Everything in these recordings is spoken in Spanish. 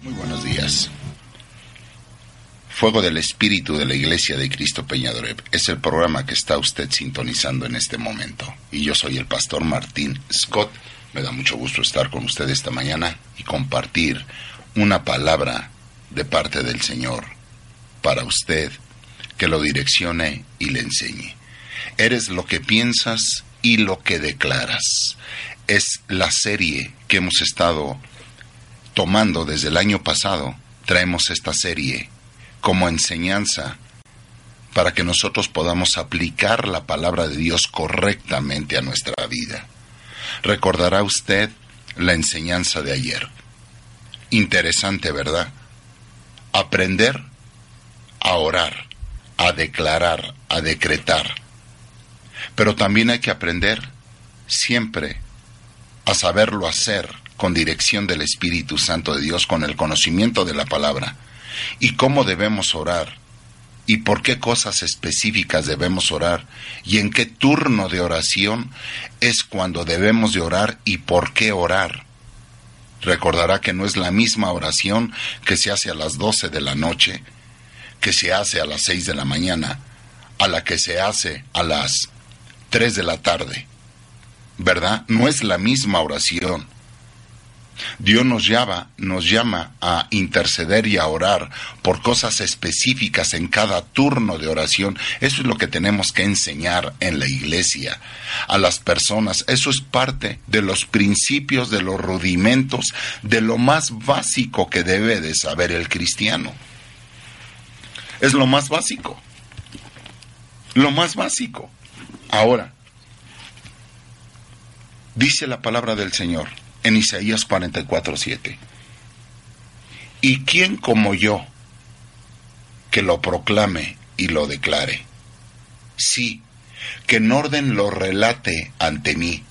Muy buenos días. Fuego del Espíritu de la Iglesia de Cristo Peñadoreb es el programa que está usted sintonizando en este momento. Y yo soy el pastor Martín Scott. Me da mucho gusto estar con usted esta mañana y compartir una palabra de parte del Señor para usted que lo direccione y le enseñe. Eres lo que piensas y lo que declaras. Es la serie que hemos estado tomando desde el año pasado, traemos esta serie como enseñanza para que nosotros podamos aplicar la palabra de Dios correctamente a nuestra vida. Recordará usted la enseñanza de ayer. Interesante, ¿verdad? Aprender a orar, a declarar, a decretar. Pero también hay que aprender siempre a saberlo hacer con dirección del Espíritu Santo de Dios, con el conocimiento de la palabra, y cómo debemos orar, y por qué cosas específicas debemos orar, y en qué turno de oración es cuando debemos de orar y por qué orar. Recordará que no es la misma oración que se hace a las doce de la noche, que se hace a las seis de la mañana, a la que se hace a las tres de la tarde. ¿Verdad? No es la misma oración. Dios nos llama, nos llama a interceder y a orar por cosas específicas en cada turno de oración. Eso es lo que tenemos que enseñar en la iglesia a las personas. Eso es parte de los principios, de los rudimentos, de lo más básico que debe de saber el cristiano. Es lo más básico. Lo más básico. Ahora, dice la palabra del Señor en Isaías 44, 7. ¿Y quién como yo que lo proclame y lo declare? Sí, que en orden lo relate ante mí,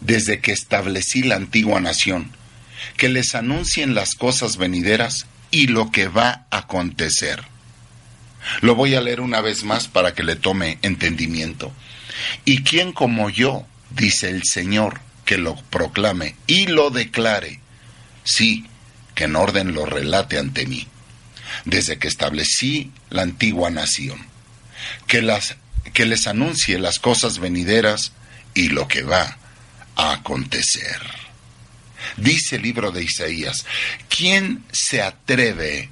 desde que establecí la antigua nación, que les anuncien las cosas venideras y lo que va a acontecer. Lo voy a leer una vez más para que le tome entendimiento. ¿Y quién como yo, dice el Señor, que lo proclame y lo declare, sí, que en orden lo relate ante mí, desde que establecí la antigua nación, que, las, que les anuncie las cosas venideras y lo que va a acontecer. Dice el libro de Isaías, ¿quién se atreve?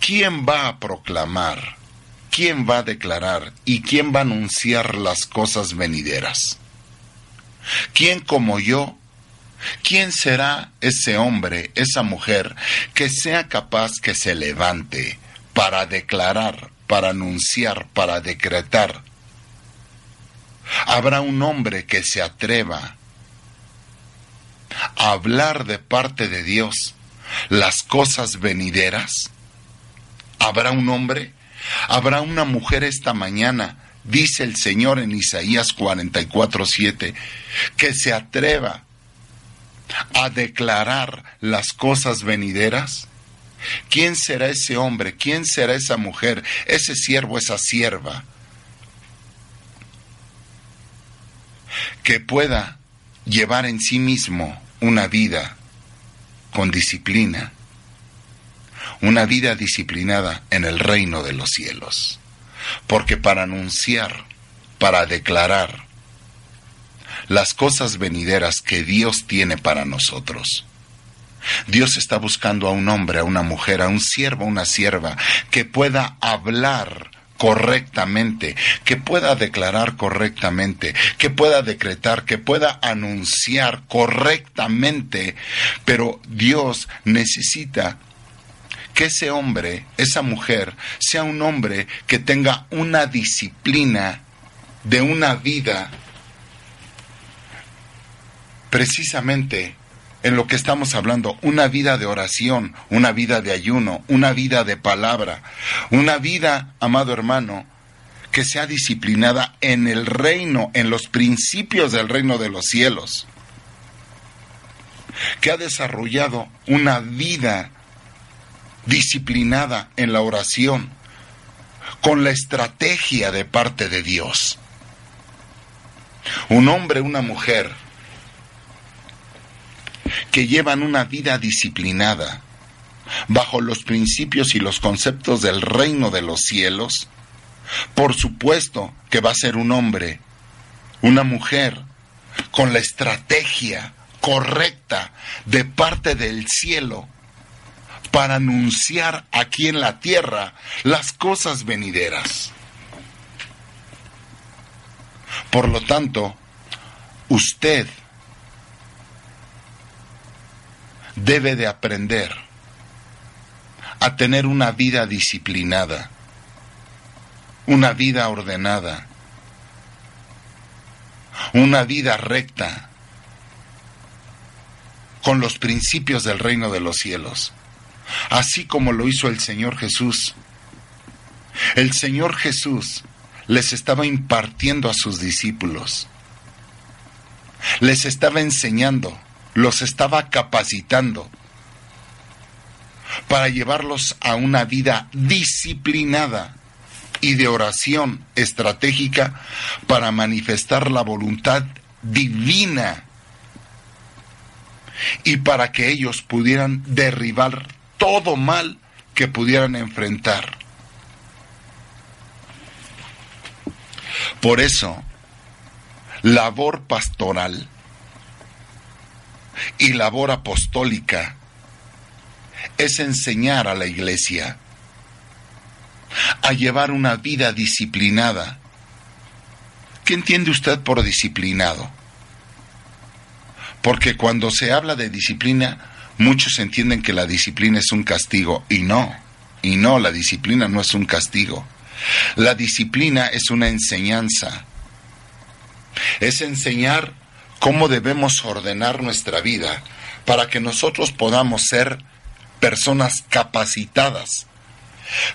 ¿Quién va a proclamar? ¿Quién va a declarar? ¿Y quién va a anunciar las cosas venideras? ¿Quién como yo? ¿Quién será ese hombre, esa mujer, que sea capaz que se levante para declarar, para anunciar, para decretar? ¿Habrá un hombre que se atreva a hablar de parte de Dios las cosas venideras? ¿Habrá un hombre? ¿Habrá una mujer esta mañana dice el Señor en Isaías 44:7, que se atreva a declarar las cosas venideras? ¿Quién será ese hombre? ¿Quién será esa mujer? Ese siervo, esa sierva. Que pueda llevar en sí mismo una vida con disciplina, una vida disciplinada en el reino de los cielos. Porque para anunciar, para declarar las cosas venideras que Dios tiene para nosotros, Dios está buscando a un hombre, a una mujer, a un siervo, a una sierva, que pueda hablar correctamente, que pueda declarar correctamente, que pueda decretar, que pueda anunciar correctamente, pero Dios necesita que ese hombre, esa mujer, sea un hombre que tenga una disciplina de una vida precisamente en lo que estamos hablando, una vida de oración, una vida de ayuno, una vida de palabra, una vida, amado hermano, que sea disciplinada en el reino, en los principios del reino de los cielos, que ha desarrollado una vida disciplinada en la oración, con la estrategia de parte de Dios. Un hombre, una mujer, que llevan una vida disciplinada, bajo los principios y los conceptos del reino de los cielos, por supuesto que va a ser un hombre, una mujer, con la estrategia correcta de parte del cielo para anunciar aquí en la tierra las cosas venideras. Por lo tanto, usted debe de aprender a tener una vida disciplinada, una vida ordenada, una vida recta, con los principios del reino de los cielos, así como lo hizo el Señor Jesús. El Señor Jesús les estaba impartiendo a sus discípulos, les estaba enseñando los estaba capacitando para llevarlos a una vida disciplinada y de oración estratégica para manifestar la voluntad divina y para que ellos pudieran derribar todo mal que pudieran enfrentar. Por eso, labor pastoral y labor apostólica es enseñar a la iglesia a llevar una vida disciplinada. ¿Qué entiende usted por disciplinado? Porque cuando se habla de disciplina, muchos entienden que la disciplina es un castigo y no, y no, la disciplina no es un castigo. La disciplina es una enseñanza. Es enseñar cómo debemos ordenar nuestra vida para que nosotros podamos ser personas capacitadas,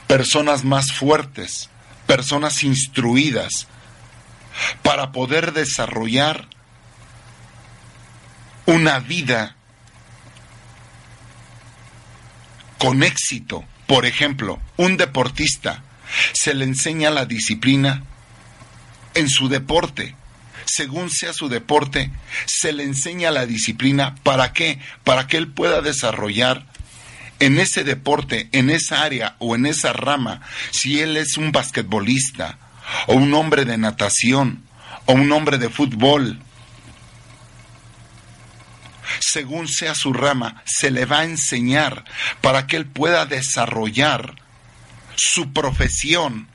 personas más fuertes, personas instruidas, para poder desarrollar una vida con éxito. Por ejemplo, un deportista se le enseña la disciplina en su deporte, según sea su deporte, se le enseña la disciplina. ¿Para qué? Para que él pueda desarrollar en ese deporte, en esa área o en esa rama, si él es un basquetbolista o un hombre de natación o un hombre de fútbol, según sea su rama, se le va a enseñar para que él pueda desarrollar su profesión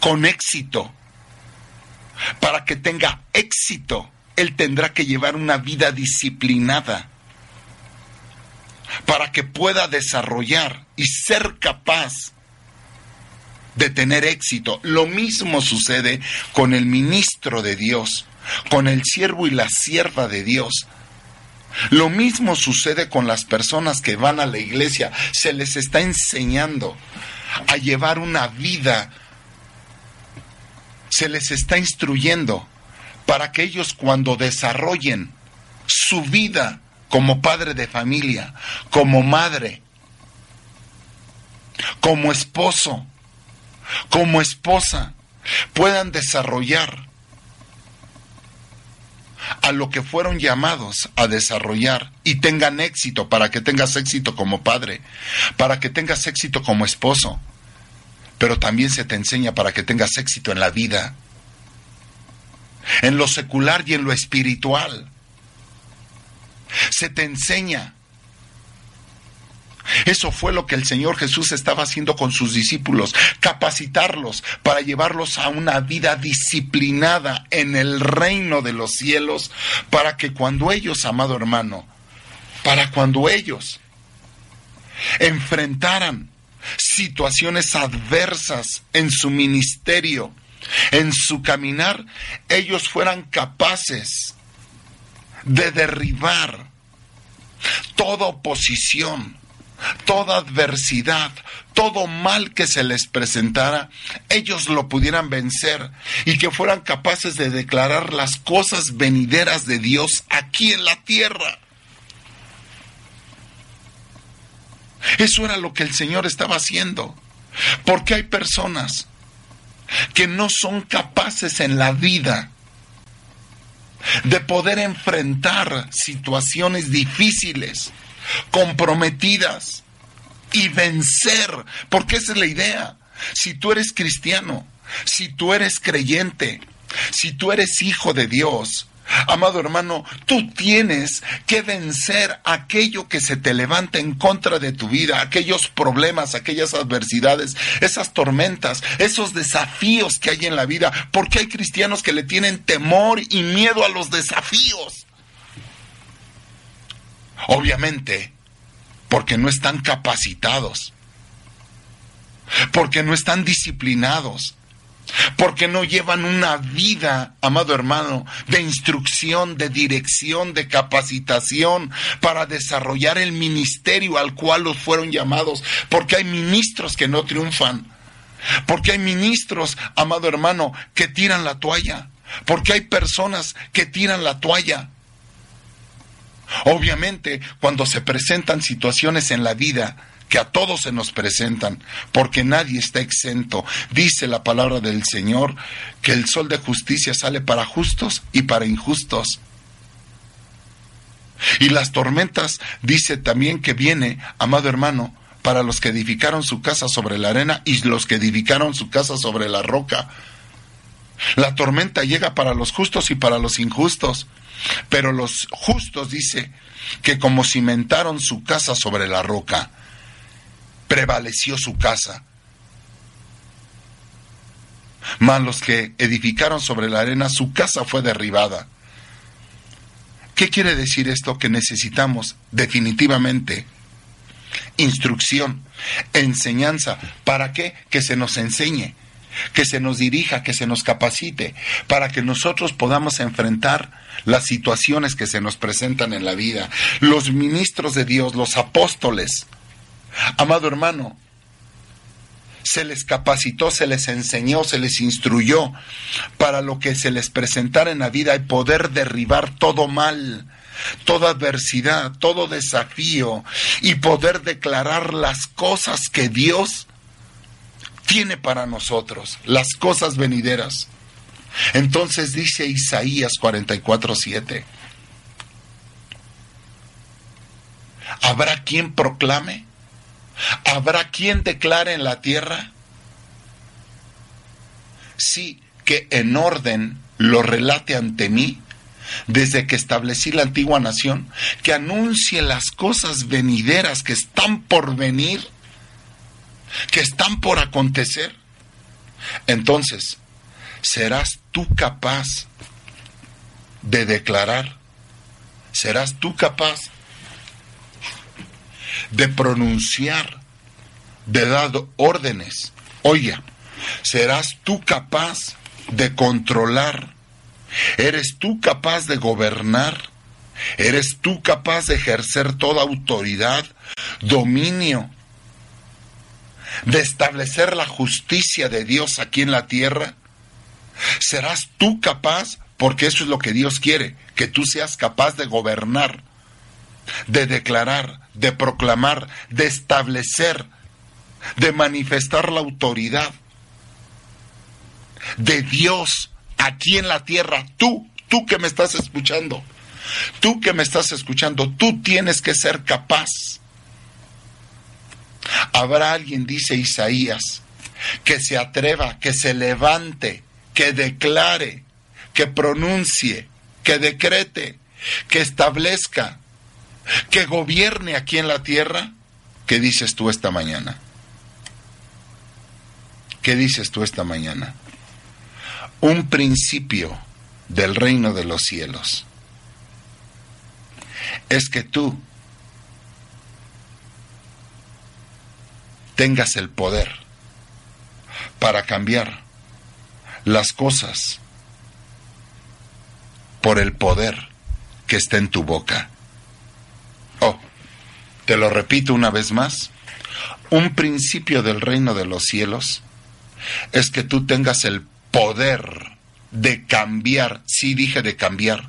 con éxito para que tenga éxito, él tendrá que llevar una vida disciplinada. Para que pueda desarrollar y ser capaz de tener éxito. Lo mismo sucede con el ministro de Dios, con el siervo y la sierva de Dios. Lo mismo sucede con las personas que van a la iglesia. Se les está enseñando a llevar una vida se les está instruyendo para que ellos cuando desarrollen su vida como padre de familia, como madre, como esposo, como esposa, puedan desarrollar a lo que fueron llamados a desarrollar y tengan éxito para que tengas éxito como padre, para que tengas éxito como esposo, pero también se te enseña para que tengas éxito en la vida, en lo secular y en lo espiritual. Se te enseña. Eso fue lo que el Señor Jesús estaba haciendo con sus discípulos, capacitarlos para llevarlos a una vida disciplinada en el reino de los cielos, para que cuando ellos, amado hermano, para cuando ellos enfrentaran situaciones adversas en su ministerio, en su caminar, ellos fueran capaces de derribar toda oposición, toda adversidad, todo mal que se les presentara, ellos lo pudieran vencer y que fueran capaces de declarar las cosas venideras de Dios aquí en la tierra. Eso era lo que el Señor estaba haciendo. Porque hay personas que no son capaces en la vida de poder enfrentar situaciones difíciles, comprometidas y vencer, porque esa es la idea. Si tú eres cristiano, si tú eres creyente, si tú eres hijo de Dios, Amado hermano, tú tienes que vencer aquello que se te levanta en contra de tu vida, aquellos problemas, aquellas adversidades, esas tormentas, esos desafíos que hay en la vida, porque hay cristianos que le tienen temor y miedo a los desafíos. Obviamente, porque no están capacitados, porque no están disciplinados, porque no llevan una vida, amado hermano, de instrucción, de dirección, de capacitación para desarrollar el ministerio al cual los fueron llamados, porque hay ministros que no triunfan, porque hay ministros, amado hermano, que tiran la toalla, porque hay personas que tiran la toalla. Obviamente, cuando se presentan situaciones en la vida, que a todos se nos presentan, porque nadie está exento. Dice la palabra del Señor que el sol de justicia sale para justos y para injustos. Y las tormentas dice también que viene, amado hermano, para los que edificaron su casa sobre la arena y los que edificaron su casa sobre la roca. La tormenta llega para los justos y para los injustos, pero los justos dice que como cimentaron su casa sobre la roca, prevaleció su casa. Mas los que edificaron sobre la arena, su casa fue derribada. ¿Qué quiere decir esto? Que necesitamos definitivamente instrucción, enseñanza. ¿Para qué? Que se nos enseñe, que se nos dirija, que se nos capacite, para que nosotros podamos enfrentar las situaciones que se nos presentan en la vida. Los ministros de Dios, los apóstoles, Amado hermano, se les capacitó, se les enseñó, se les instruyó para lo que se les presentara en la vida y poder derribar todo mal, toda adversidad, todo desafío y poder declarar las cosas que Dios tiene para nosotros, las cosas venideras. Entonces dice Isaías 44:7, ¿habrá quien proclame? ¿Habrá quien declare en la tierra? Sí, que en orden lo relate ante mí, desde que establecí la antigua nación, que anuncie las cosas venideras que están por venir, que están por acontecer. Entonces, serás tú capaz de declarar, serás tú capaz de pronunciar, de dar órdenes. Oye, serás tú capaz de controlar. Eres tú capaz de gobernar. Eres tú capaz de ejercer toda autoridad, dominio, de establecer la justicia de Dios aquí en la tierra. Serás tú capaz, porque eso es lo que Dios quiere, que tú seas capaz de gobernar, de declarar, de proclamar, de establecer, de manifestar la autoridad de Dios aquí en la tierra. Tú, tú que me estás escuchando, tú que me estás escuchando, tú tienes que ser capaz. Habrá alguien, dice Isaías, que se atreva, que se levante, que declare, que pronuncie, que decrete, que establezca, que gobierne aquí en la tierra, ¿qué dices tú esta mañana? ¿Qué dices tú esta mañana? Un principio del reino de los cielos es que tú tengas el poder para cambiar las cosas por el poder que está en tu boca. Oh, te lo repito una vez más. Un principio del reino de los cielos es que tú tengas el poder de cambiar. Sí dije de cambiar.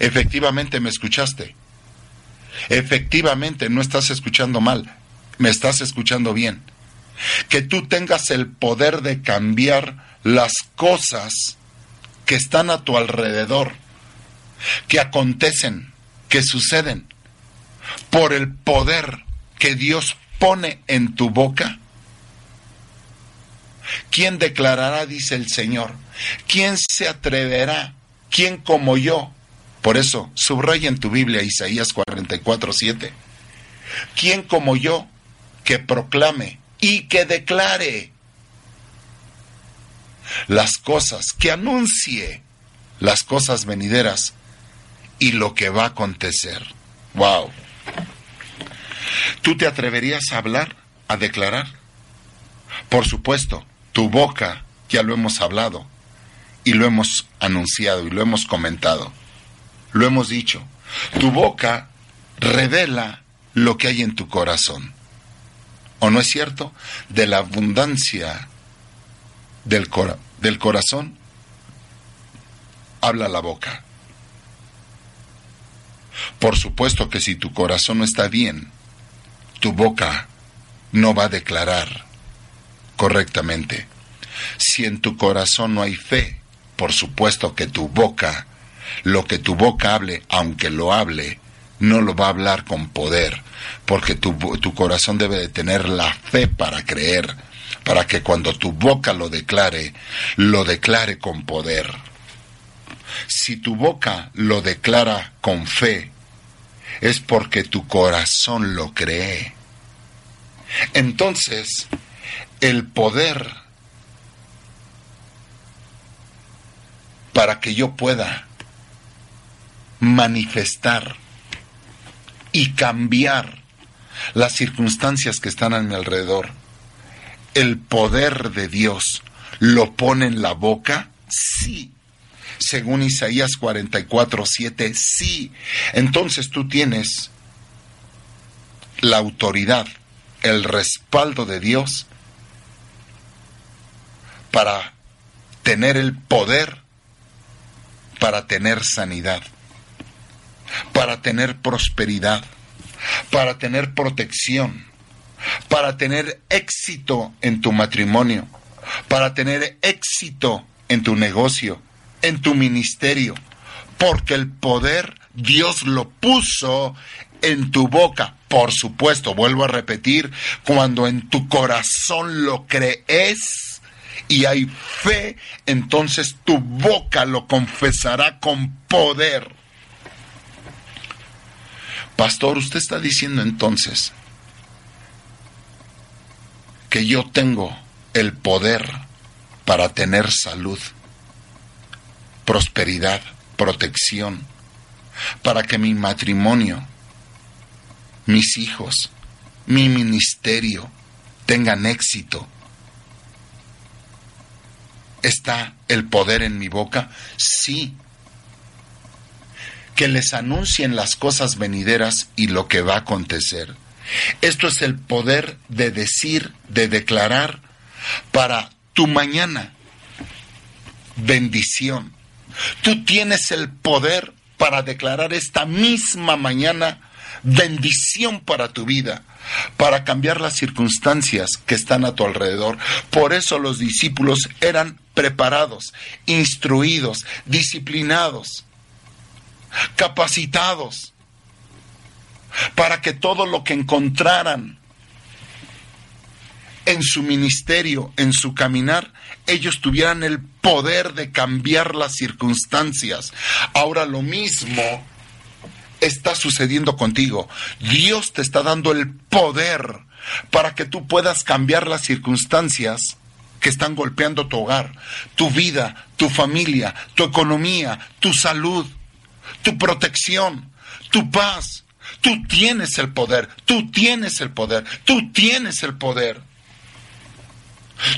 Efectivamente me escuchaste. Efectivamente no estás escuchando mal. Me estás escuchando bien. Que tú tengas el poder de cambiar las cosas que están a tu alrededor, que acontecen, que suceden, por el poder que Dios pone en tu boca. ¿Quién declarará, dice el Señor? ¿Quién se atreverá? ¿Quién como yo? Por eso, subraya en tu Biblia Isaías 44, 7. ¿Quién como yo que proclame y que declare las cosas, que anuncie las cosas venideras y lo que va a acontecer? ¡Wow! ¿Tú te atreverías a hablar, a declarar? Por supuesto, tu boca, ya lo hemos hablado, y lo hemos anunciado y lo hemos comentado. Lo hemos dicho. Tu boca revela lo que hay en tu corazón. ¿O no es cierto? De la abundancia del, del corazón habla la boca. Por supuesto que si tu corazón no está bien, tu boca no va a declarar correctamente. Si en tu corazón no hay fe, por supuesto que tu boca, lo que tu boca hable, aunque lo hable, no lo va a hablar con poder, porque tu, tu corazón debe de tener la fe para creer, para que cuando tu boca lo declare, lo declare con poder. Si tu boca lo declara con fe, es porque tu corazón lo cree. Entonces, el poder para que yo pueda manifestar y cambiar las circunstancias que están a mi alrededor. ¿El poder de Dios lo pone en la boca? Sí. Según Isaías 44, 7, sí. Entonces tú tienes la autoridad, el respaldo de Dios para tener el poder para tener sanidad, para tener prosperidad, para tener protección, para tener éxito en tu matrimonio, para tener éxito en tu negocio, en tu ministerio, porque el poder Dios lo puso en tu boca. Por supuesto, vuelvo a repetir, cuando en tu corazón lo crees, y hay fe, entonces tu boca lo confesará con poder. Pastor, usted está diciendo entonces que yo tengo el poder para tener salud, prosperidad, protección, para que mi matrimonio, mis hijos, mi ministerio tengan éxito, ¿Está el poder en mi boca? Sí. Que les anuncien las cosas venideras y lo que va a acontecer. Esto es el poder de decir, de declarar para tu mañana. Bendición. Tú tienes el poder para declarar esta misma mañana bendición para tu vida para cambiar las circunstancias que están a tu alrededor. Por eso los discípulos eran preparados, instruidos, disciplinados, capacitados, para que todo lo que encontraran en su ministerio, en su caminar, ellos tuvieran el poder de cambiar las circunstancias. Ahora lo mismo está sucediendo contigo. Dios te está dando el poder para que tú puedas cambiar las circunstancias que están golpeando tu hogar, tu vida, tu familia, tu economía, tu salud, tu protección, tu paz. Tú tienes el poder, tú tienes el poder, tú tienes el poder.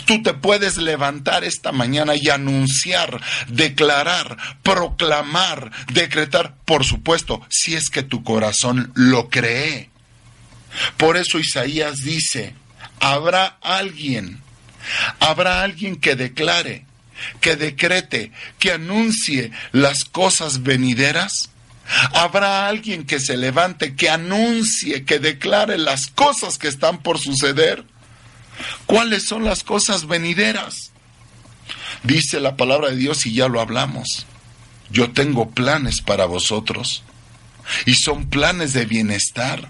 Tú te puedes levantar esta mañana y anunciar, declarar, proclamar, decretar, por supuesto, si es que tu corazón lo cree. Por eso Isaías dice, habrá alguien, habrá alguien que declare, que decrete, que anuncie las cosas venideras. Habrá alguien que se levante, que anuncie, que declare las cosas que están por suceder. ¿Cuáles son las cosas venideras? Dice la palabra de Dios y ya lo hablamos. Yo tengo planes para vosotros y son planes de bienestar,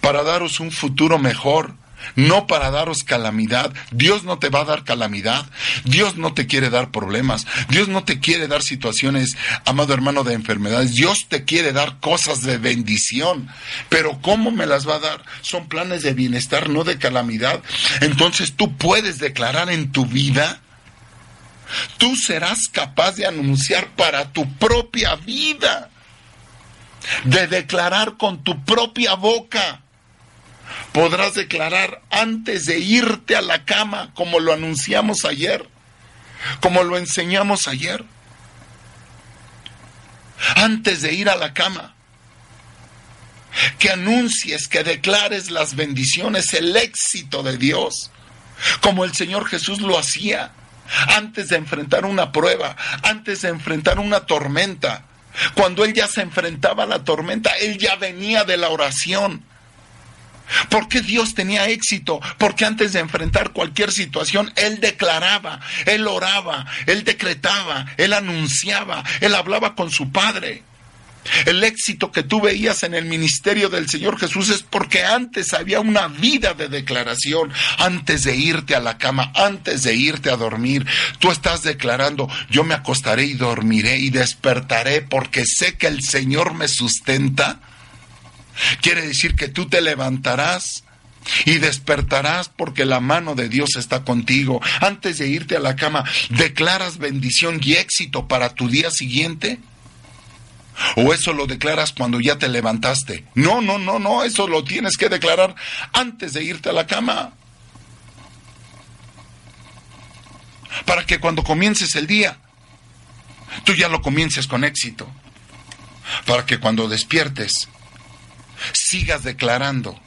para daros un futuro mejor, no para daros calamidad. Dios no te va a dar calamidad. Dios no te quiere dar problemas. Dios no te quiere dar situaciones, amado hermano, de enfermedades. Dios te quiere dar cosas de bendición. Pero ¿cómo me las va a dar? Son planes de bienestar, no de calamidad. Entonces tú puedes declarar en tu vida. Tú serás capaz de anunciar para tu propia vida. De declarar con tu propia boca podrás declarar antes de irte a la cama, como lo anunciamos ayer, como lo enseñamos ayer. Antes de ir a la cama, que anuncies, que declares las bendiciones, el éxito de Dios, como el Señor Jesús lo hacía antes de enfrentar una prueba, antes de enfrentar una tormenta. Cuando él ya se enfrentaba a la tormenta, él ya venía de la oración. ¿Por qué Dios tenía éxito? Porque antes de enfrentar cualquier situación, Él declaraba, Él oraba, Él decretaba, Él anunciaba, Él hablaba con su Padre. El éxito que tú veías en el ministerio del Señor Jesús es porque antes había una vida de declaración, antes de irte a la cama, antes de irte a dormir. Tú estás declarando, yo me acostaré y dormiré y despertaré porque sé que el Señor me sustenta Quiere decir que tú te levantarás y despertarás porque la mano de Dios está contigo. Antes de irte a la cama, ¿declaras bendición y éxito para tu día siguiente? ¿O eso lo declaras cuando ya te levantaste? No, no, no, no, eso lo tienes que declarar antes de irte a la cama. Para que cuando comiences el día, tú ya lo comiences con éxito. Para que cuando despiertes, sigas declarando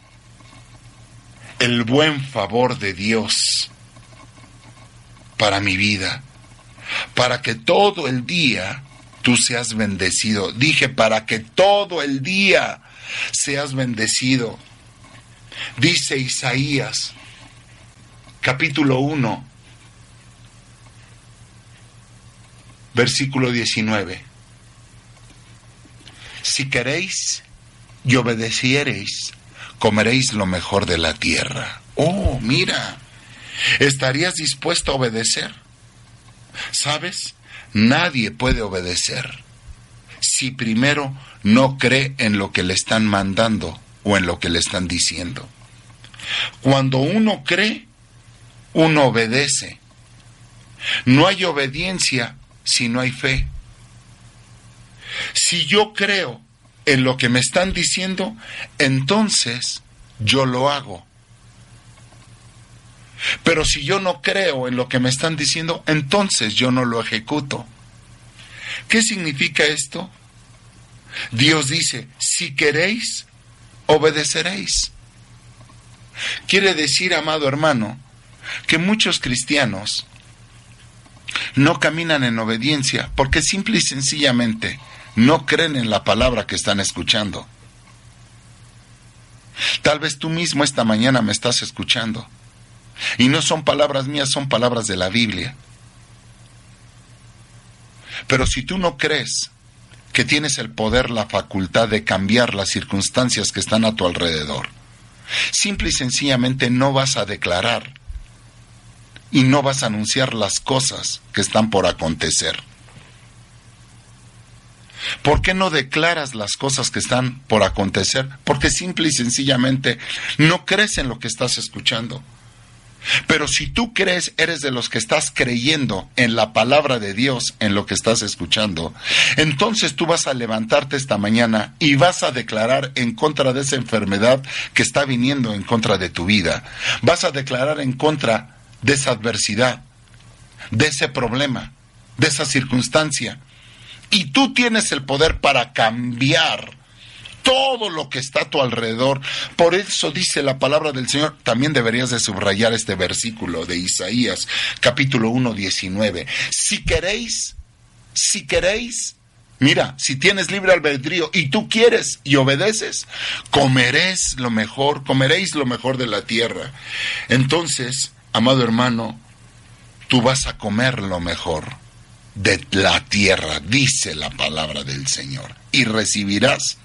el buen favor de Dios para mi vida, para que todo el día tú seas bendecido. Dije, para que todo el día seas bendecido. Dice Isaías, capítulo 1, versículo 19. Si queréis y obedeciereis, comeréis lo mejor de la tierra. Oh, mira, ¿estarías dispuesto a obedecer? ¿Sabes? Nadie puede obedecer si primero no cree en lo que le están mandando o en lo que le están diciendo. Cuando uno cree, uno obedece. No hay obediencia si no hay fe. Si yo creo en lo que me están diciendo, entonces yo lo hago. Pero si yo no creo en lo que me están diciendo, entonces yo no lo ejecuto. ¿Qué significa esto? Dios dice, si queréis, obedeceréis. Quiere decir, amado hermano, que muchos cristianos no caminan en obediencia porque simple y sencillamente no creen en la palabra que están escuchando. Tal vez tú mismo esta mañana me estás escuchando. Y no son palabras mías, son palabras de la Biblia. Pero si tú no crees que tienes el poder, la facultad de cambiar las circunstancias que están a tu alrededor, simple y sencillamente no vas a declarar y no vas a anunciar las cosas que están por acontecer. ¿Por qué no declaras las cosas que están por acontecer? Porque simple y sencillamente no crees en lo que estás escuchando. Pero si tú crees, eres de los que estás creyendo en la palabra de Dios, en lo que estás escuchando, entonces tú vas a levantarte esta mañana y vas a declarar en contra de esa enfermedad que está viniendo en contra de tu vida. Vas a declarar en contra de esa adversidad, de ese problema, de esa circunstancia. Y tú tienes el poder para cambiar todo lo que está a tu alrededor. Por eso dice la palabra del Señor, también deberías de subrayar este versículo de Isaías, capítulo 1, 19. Si queréis, si queréis, mira, si tienes libre albedrío y tú quieres y obedeces, comeréis lo mejor, comeréis lo mejor de la tierra. Entonces, amado hermano, tú vas a comer lo mejor de la tierra, dice la palabra del Señor, y recibirás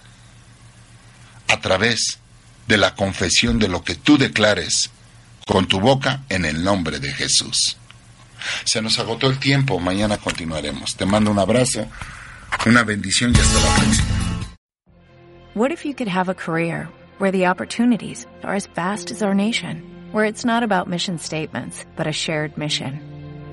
a través de la confesión de lo que tú declares con tu boca en el nombre de Jesús. Se nos agotó el tiempo, mañana continuaremos. Te mando un abrazo, una bendición y hasta la próxima. What if you could have a career where the opportunities are as vast as our nation, where it's not about mission statements, but a shared mission?